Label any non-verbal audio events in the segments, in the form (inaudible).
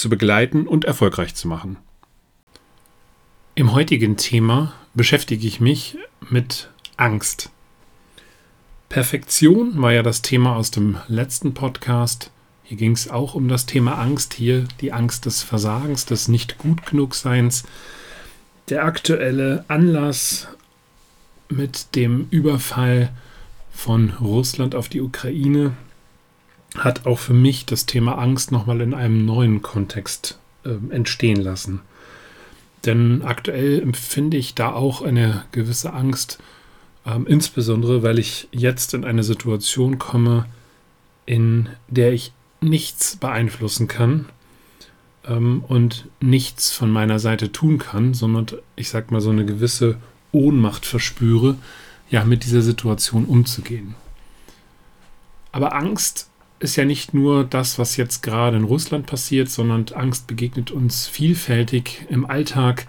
zu begleiten und erfolgreich zu machen. Im heutigen Thema beschäftige ich mich mit Angst. Perfektion war ja das Thema aus dem letzten Podcast. Hier ging es auch um das Thema Angst. Hier die Angst des Versagens, des nicht gut genug Seins. Der aktuelle Anlass mit dem Überfall von Russland auf die Ukraine hat auch für mich das Thema Angst nochmal in einem neuen Kontext äh, entstehen lassen. Denn aktuell empfinde ich da auch eine gewisse Angst, ähm, insbesondere weil ich jetzt in eine Situation komme, in der ich nichts beeinflussen kann ähm, und nichts von meiner Seite tun kann, sondern ich sag mal so eine gewisse Ohnmacht verspüre, ja, mit dieser Situation umzugehen. Aber Angst ist ja nicht nur das, was jetzt gerade in Russland passiert, sondern Angst begegnet uns vielfältig im Alltag,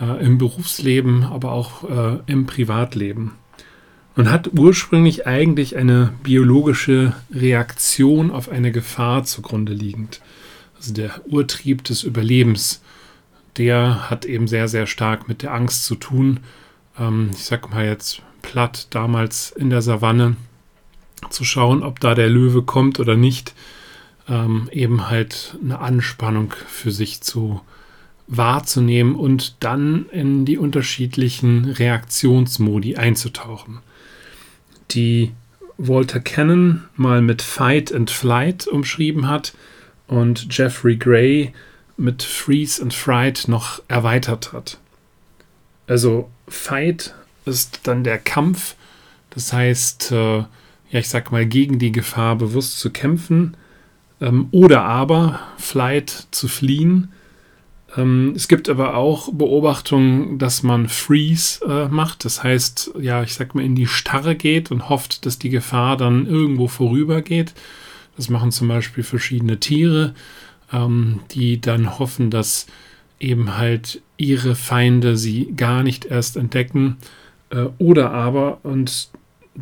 äh, im Berufsleben, aber auch äh, im Privatleben. Und hat ursprünglich eigentlich eine biologische Reaktion auf eine Gefahr zugrunde liegend. Also der Urtrieb des Überlebens, der hat eben sehr, sehr stark mit der Angst zu tun. Ähm, ich sag mal jetzt platt, damals in der Savanne zu schauen, ob da der Löwe kommt oder nicht, ähm, eben halt eine Anspannung für sich zu wahrzunehmen und dann in die unterschiedlichen Reaktionsmodi einzutauchen. Die Walter Cannon mal mit Fight and Flight umschrieben hat und Jeffrey Gray mit Freeze and Fright noch erweitert hat. Also Fight ist dann der Kampf, das heißt, äh, ja, ich sag mal, gegen die Gefahr bewusst zu kämpfen ähm, oder aber Flight zu fliehen. Ähm, es gibt aber auch Beobachtungen, dass man Freeze äh, macht, das heißt, ja, ich sag mal, in die Starre geht und hofft, dass die Gefahr dann irgendwo vorübergeht. Das machen zum Beispiel verschiedene Tiere, ähm, die dann hoffen, dass eben halt ihre Feinde sie gar nicht erst entdecken. Äh, oder aber, und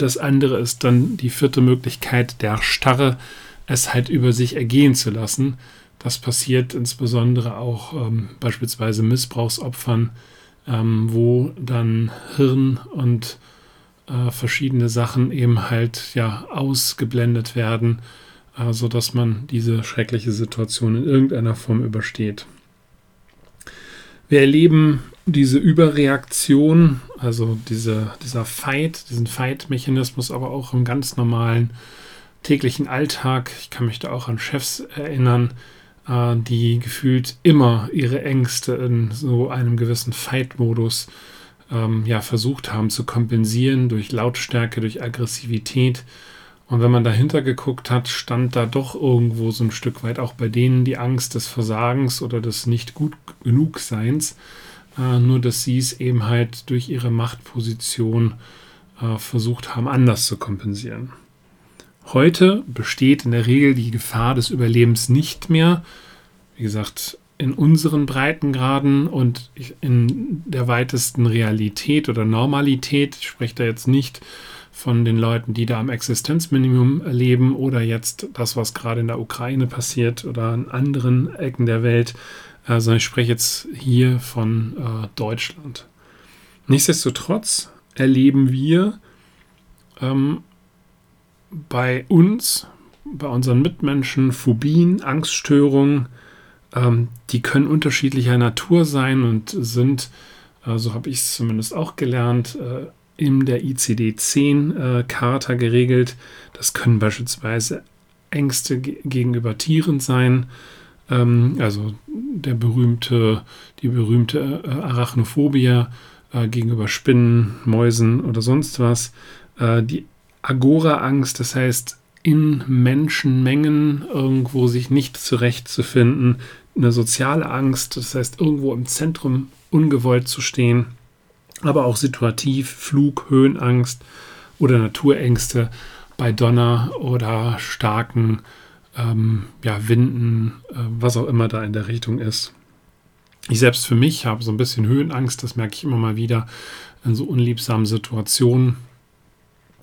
das andere ist dann die vierte Möglichkeit der Starre, es halt über sich ergehen zu lassen. Das passiert insbesondere auch ähm, beispielsweise Missbrauchsopfern, ähm, wo dann Hirn und äh, verschiedene Sachen eben halt ja ausgeblendet werden, äh, sodass man diese schreckliche Situation in irgendeiner Form übersteht. Wir erleben diese Überreaktion, also diese, dieser Fight, diesen Fight-Mechanismus, aber auch im ganz normalen täglichen Alltag. Ich kann mich da auch an Chefs erinnern, äh, die gefühlt immer ihre Ängste in so einem gewissen Fight-Modus ähm, ja, versucht haben zu kompensieren durch Lautstärke, durch Aggressivität. Und wenn man dahinter geguckt hat, stand da doch irgendwo so ein Stück weit auch bei denen die Angst des Versagens oder des nicht gut genug Seins. Äh, nur dass sie es eben halt durch ihre Machtposition äh, versucht haben, anders zu kompensieren. Heute besteht in der Regel die Gefahr des Überlebens nicht mehr. Wie gesagt, in unseren Breitengraden und in der weitesten Realität oder Normalität. Ich spreche da jetzt nicht von den Leuten, die da am Existenzminimum leben oder jetzt das, was gerade in der Ukraine passiert oder in anderen Ecken der Welt, also ich spreche jetzt hier von äh, Deutschland. Nichtsdestotrotz erleben wir ähm, bei uns, bei unseren Mitmenschen Phobien, Angststörungen, ähm, die können unterschiedlicher Natur sein und sind, äh, so habe ich es zumindest auch gelernt, äh, in der ICD-10-Charta äh, geregelt. Das können beispielsweise Ängste gegenüber Tieren sein, ähm, also der berühmte, die berühmte äh, Arachnophobie äh, gegenüber Spinnen, Mäusen oder sonst was. Äh, die Agora-Angst, das heißt in Menschenmengen irgendwo sich nicht zurechtzufinden, eine soziale Angst, das heißt irgendwo im Zentrum ungewollt zu stehen, aber auch situativ Flug, Höhenangst oder Naturängste bei Donner oder starken ähm, ja, Winden, äh, was auch immer da in der Richtung ist. Ich selbst für mich habe so ein bisschen Höhenangst, das merke ich immer mal wieder in so unliebsamen Situationen.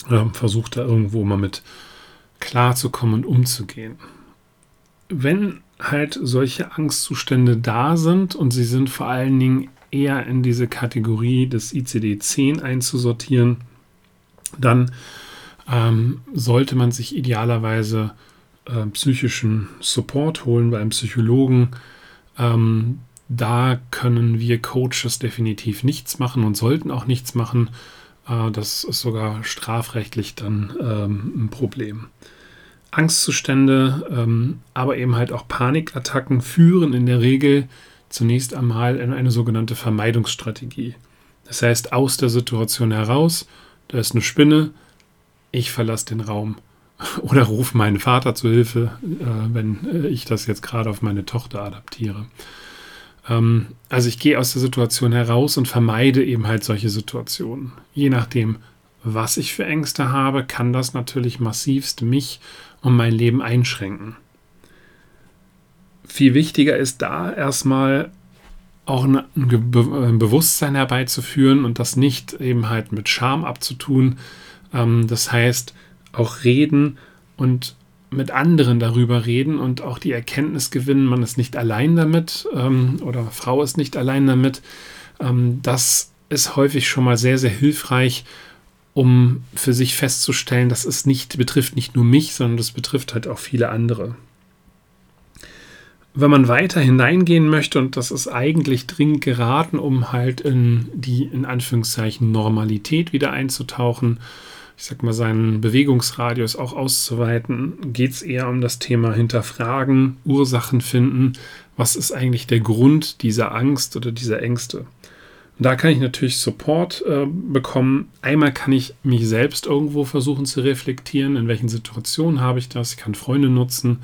Äh, Versuche da irgendwo mal mit klarzukommen und umzugehen. Wenn halt solche Angstzustände da sind und sie sind vor allen Dingen eher in diese Kategorie des ICD-10 einzusortieren, dann ähm, sollte man sich idealerweise äh, psychischen Support holen bei einem Psychologen. Ähm, da können wir Coaches definitiv nichts machen und sollten auch nichts machen. Äh, das ist sogar strafrechtlich dann ähm, ein Problem. Angstzustände, ähm, aber eben halt auch Panikattacken führen in der Regel zunächst einmal in eine sogenannte Vermeidungsstrategie. Das heißt, aus der Situation heraus, da ist eine Spinne, ich verlasse den Raum (laughs) oder rufe meinen Vater zu Hilfe, äh, wenn äh, ich das jetzt gerade auf meine Tochter adaptiere. Ähm, also ich gehe aus der Situation heraus und vermeide eben halt solche Situationen. Je nachdem, was ich für Ängste habe, kann das natürlich massivst mich und mein Leben einschränken. Viel wichtiger ist da erstmal auch ein Bewusstsein herbeizuführen und das nicht eben halt mit Scham abzutun. Ähm, das heißt, auch reden und mit anderen darüber reden und auch die Erkenntnis gewinnen, man ist nicht allein damit ähm, oder Frau ist nicht allein damit. Ähm, das ist häufig schon mal sehr, sehr hilfreich, um für sich festzustellen, dass es nicht betrifft nicht nur mich, sondern das betrifft halt auch viele andere. Wenn man weiter hineingehen möchte, und das ist eigentlich dringend geraten, um halt in die in Anführungszeichen Normalität wieder einzutauchen, ich sag mal, seinen Bewegungsradius auch auszuweiten, geht es eher um das Thema Hinterfragen, Ursachen finden. Was ist eigentlich der Grund dieser Angst oder dieser Ängste? Und da kann ich natürlich Support äh, bekommen. Einmal kann ich mich selbst irgendwo versuchen zu reflektieren, in welchen Situationen habe ich das. Ich kann Freunde nutzen.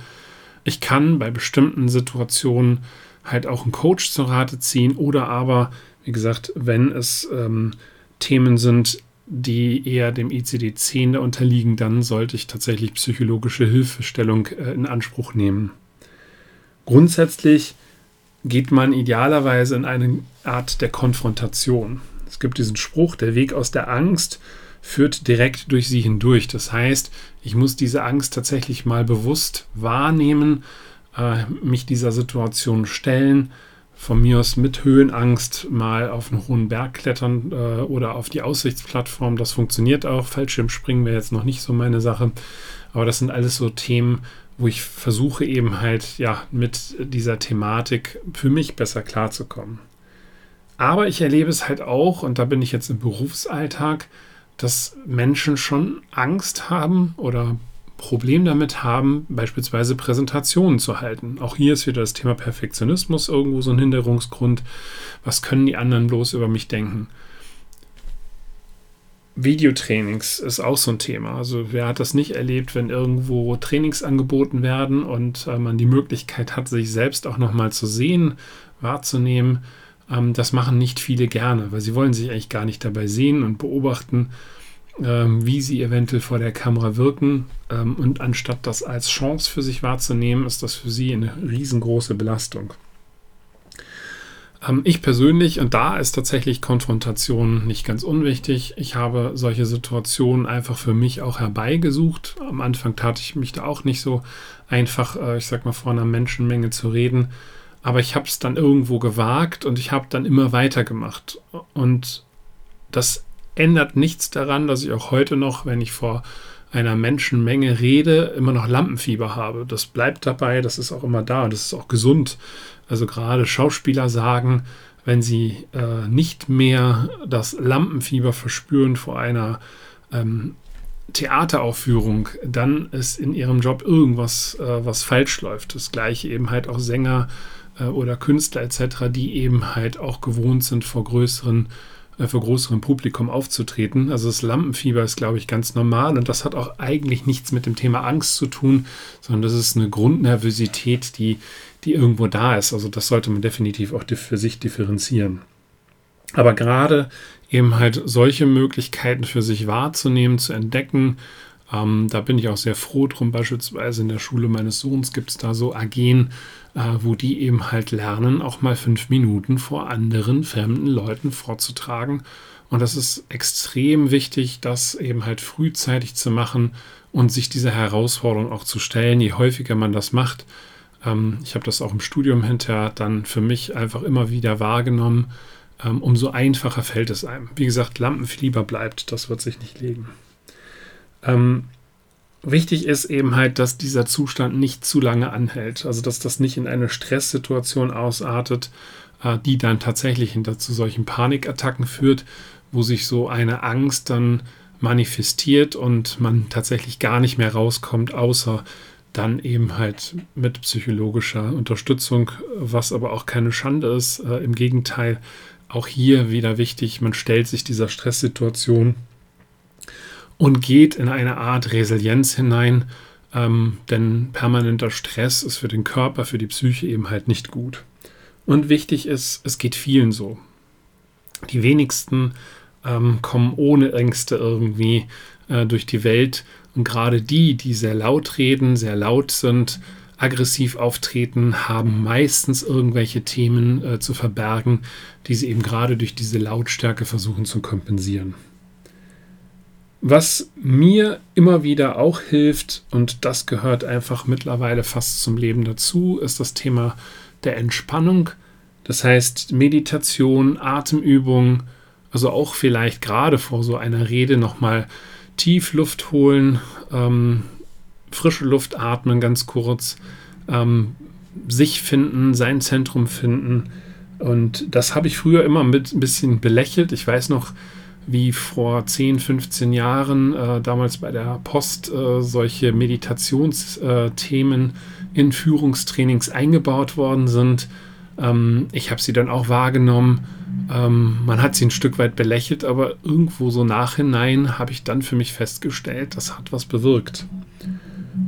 Ich kann bei bestimmten Situationen halt auch einen Coach zur Rate ziehen oder aber, wie gesagt, wenn es ähm, Themen sind, die eher dem ICD-10 unterliegen, dann sollte ich tatsächlich psychologische Hilfestellung äh, in Anspruch nehmen. Grundsätzlich geht man idealerweise in eine Art der Konfrontation. Es gibt diesen Spruch, der Weg aus der Angst führt direkt durch sie hindurch. Das heißt, ich muss diese Angst tatsächlich mal bewusst wahrnehmen, äh, mich dieser Situation stellen, von mir aus mit Höhenangst mal auf einen hohen Berg klettern äh, oder auf die Aussichtsplattform. Das funktioniert auch. Fallschirmspringen wäre jetzt noch nicht so meine Sache. Aber das sind alles so Themen, wo ich versuche eben halt ja mit dieser Thematik für mich besser klarzukommen. Aber ich erlebe es halt auch, und da bin ich jetzt im Berufsalltag, dass Menschen schon Angst haben oder Problem damit haben, beispielsweise Präsentationen zu halten. Auch hier ist wieder das Thema Perfektionismus irgendwo so ein Hinderungsgrund. Was können die anderen bloß über mich denken? Videotrainings ist auch so ein Thema. Also wer hat das nicht erlebt, wenn irgendwo Trainings angeboten werden und äh, man die Möglichkeit hat, sich selbst auch nochmal zu sehen, wahrzunehmen. Ähm, das machen nicht viele gerne, weil sie wollen sich eigentlich gar nicht dabei sehen und beobachten, ähm, wie sie eventuell vor der Kamera wirken. Ähm, und anstatt das als Chance für sich wahrzunehmen, ist das für sie eine riesengroße Belastung. Ähm, ich persönlich, und da ist tatsächlich Konfrontation nicht ganz unwichtig, ich habe solche Situationen einfach für mich auch herbeigesucht. Am Anfang tat ich mich da auch nicht so einfach, äh, ich sag mal, vor einer Menschenmenge zu reden. Aber ich habe es dann irgendwo gewagt und ich habe dann immer weitergemacht. Und das ändert nichts daran, dass ich auch heute noch, wenn ich vor einer Menschenmenge rede, immer noch Lampenfieber habe. Das bleibt dabei, das ist auch immer da und das ist auch gesund. Also gerade Schauspieler sagen, wenn sie äh, nicht mehr das Lampenfieber verspüren vor einer ähm, Theateraufführung, dann ist in ihrem Job irgendwas, äh, was falsch läuft. Das gleiche eben halt auch Sänger äh, oder Künstler etc., die eben halt auch gewohnt sind, vor größeren äh, vor größerem Publikum aufzutreten. Also das Lampenfieber ist, glaube ich, ganz normal und das hat auch eigentlich nichts mit dem Thema Angst zu tun, sondern das ist eine Grundnervosität, die die irgendwo da ist. Also das sollte man definitiv auch für sich differenzieren. Aber gerade eben halt solche Möglichkeiten für sich wahrzunehmen, zu entdecken, ähm, da bin ich auch sehr froh drum. Beispielsweise in der Schule meines Sohns gibt es da so AGen, äh, wo die eben halt lernen, auch mal fünf Minuten vor anderen fremden Leuten vorzutragen. Und das ist extrem wichtig, das eben halt frühzeitig zu machen und sich dieser Herausforderung auch zu stellen. Je häufiger man das macht, ähm, ich habe das auch im Studium hinterher dann für mich einfach immer wieder wahrgenommen, ähm, umso einfacher fällt es einem. Wie gesagt, Lampenfieber bleibt, das wird sich nicht legen. Ähm, wichtig ist eben halt, dass dieser Zustand nicht zu lange anhält. Also dass das nicht in eine Stresssituation ausartet, äh, die dann tatsächlich hinter zu solchen Panikattacken führt, wo sich so eine Angst dann manifestiert und man tatsächlich gar nicht mehr rauskommt, außer dann eben halt mit psychologischer Unterstützung, was aber auch keine Schande ist. Äh, Im Gegenteil, auch hier wieder wichtig, man stellt sich dieser Stresssituation und geht in eine Art Resilienz hinein, ähm, denn permanenter Stress ist für den Körper, für die Psyche eben halt nicht gut. Und wichtig ist, es geht vielen so. Die wenigsten ähm, kommen ohne Ängste irgendwie äh, durch die Welt. Und gerade die, die sehr laut reden, sehr laut sind, aggressiv auftreten, haben meistens irgendwelche Themen äh, zu verbergen, die sie eben gerade durch diese Lautstärke versuchen zu kompensieren. Was mir immer wieder auch hilft, und das gehört einfach mittlerweile fast zum Leben dazu, ist das Thema der Entspannung. Das heißt Meditation, Atemübung, also auch vielleicht gerade vor so einer Rede nochmal tief Luft holen, ähm, frische Luft atmen ganz kurz, ähm, sich finden, sein Zentrum finden. Und das habe ich früher immer mit ein bisschen belächelt. Ich weiß noch, wie vor 10, 15 Jahren äh, damals bei der Post äh, solche Meditationsthemen in Führungstrainings eingebaut worden sind. Ähm, ich habe sie dann auch wahrgenommen. Ähm, man hat sie ein Stück weit belächelt, aber irgendwo so nachhinein habe ich dann für mich festgestellt, das hat was bewirkt.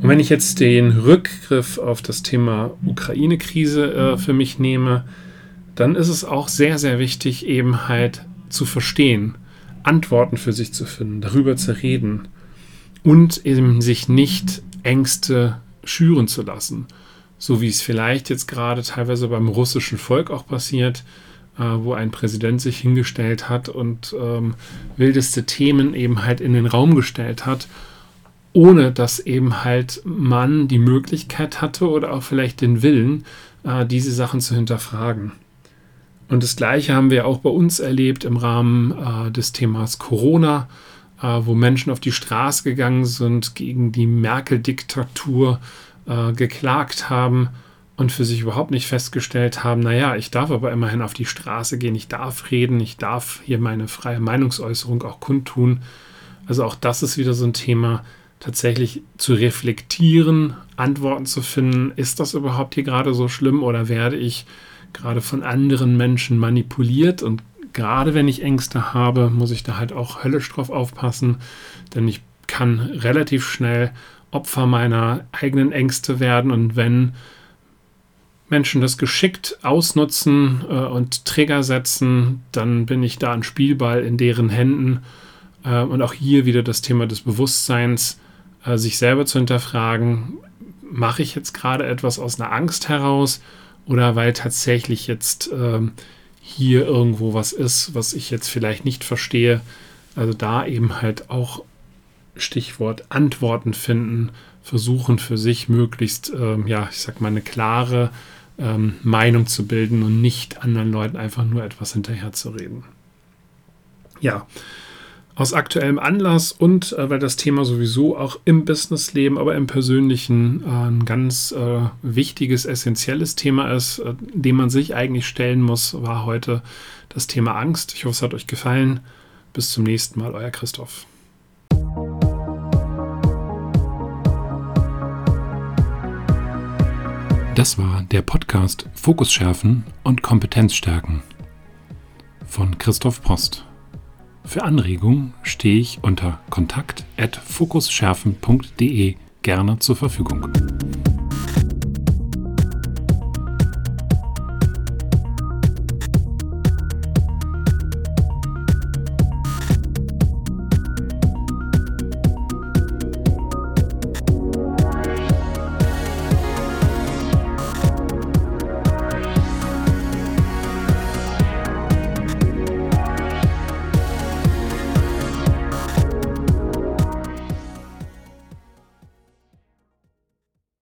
Und wenn ich jetzt den Rückgriff auf das Thema Ukraine-Krise äh, für mich nehme, dann ist es auch sehr, sehr wichtig, eben halt zu verstehen, Antworten für sich zu finden, darüber zu reden und eben sich nicht Ängste schüren zu lassen. So wie es vielleicht jetzt gerade teilweise beim russischen Volk auch passiert, äh, wo ein Präsident sich hingestellt hat und ähm, wildeste Themen eben halt in den Raum gestellt hat, ohne dass eben halt man die Möglichkeit hatte oder auch vielleicht den Willen, äh, diese Sachen zu hinterfragen. Und das Gleiche haben wir auch bei uns erlebt im Rahmen äh, des Themas Corona, äh, wo Menschen auf die Straße gegangen sind, gegen die Merkel-Diktatur äh, geklagt haben und für sich überhaupt nicht festgestellt haben, naja, ich darf aber immerhin auf die Straße gehen, ich darf reden, ich darf hier meine freie Meinungsäußerung auch kundtun. Also auch das ist wieder so ein Thema, tatsächlich zu reflektieren, Antworten zu finden, ist das überhaupt hier gerade so schlimm oder werde ich gerade von anderen Menschen manipuliert. Und gerade wenn ich Ängste habe, muss ich da halt auch höllisch drauf aufpassen, denn ich kann relativ schnell Opfer meiner eigenen Ängste werden. Und wenn Menschen das geschickt ausnutzen äh, und Trigger setzen, dann bin ich da ein Spielball in deren Händen. Äh, und auch hier wieder das Thema des Bewusstseins, äh, sich selber zu hinterfragen, mache ich jetzt gerade etwas aus einer Angst heraus oder weil tatsächlich jetzt ähm, hier irgendwo was ist, was ich jetzt vielleicht nicht verstehe. Also da eben halt auch Stichwort Antworten finden, versuchen für sich möglichst, ähm, ja, ich sag mal, eine klare ähm, Meinung zu bilden und nicht anderen Leuten einfach nur etwas hinterherzureden. Ja, aus aktuellem Anlass und äh, weil das Thema sowieso auch im Businessleben, aber im persönlichen äh, ein ganz äh, wichtiges, essentielles Thema ist, äh, dem man sich eigentlich stellen muss, war heute das Thema Angst. Ich hoffe, es hat euch gefallen. Bis zum nächsten Mal, euer Christoph. Das war der Podcast Fokus schärfen und Kompetenz stärken von Christoph Post. Für Anregungen stehe ich unter kontakt@fokusschärfen.de gerne zur Verfügung.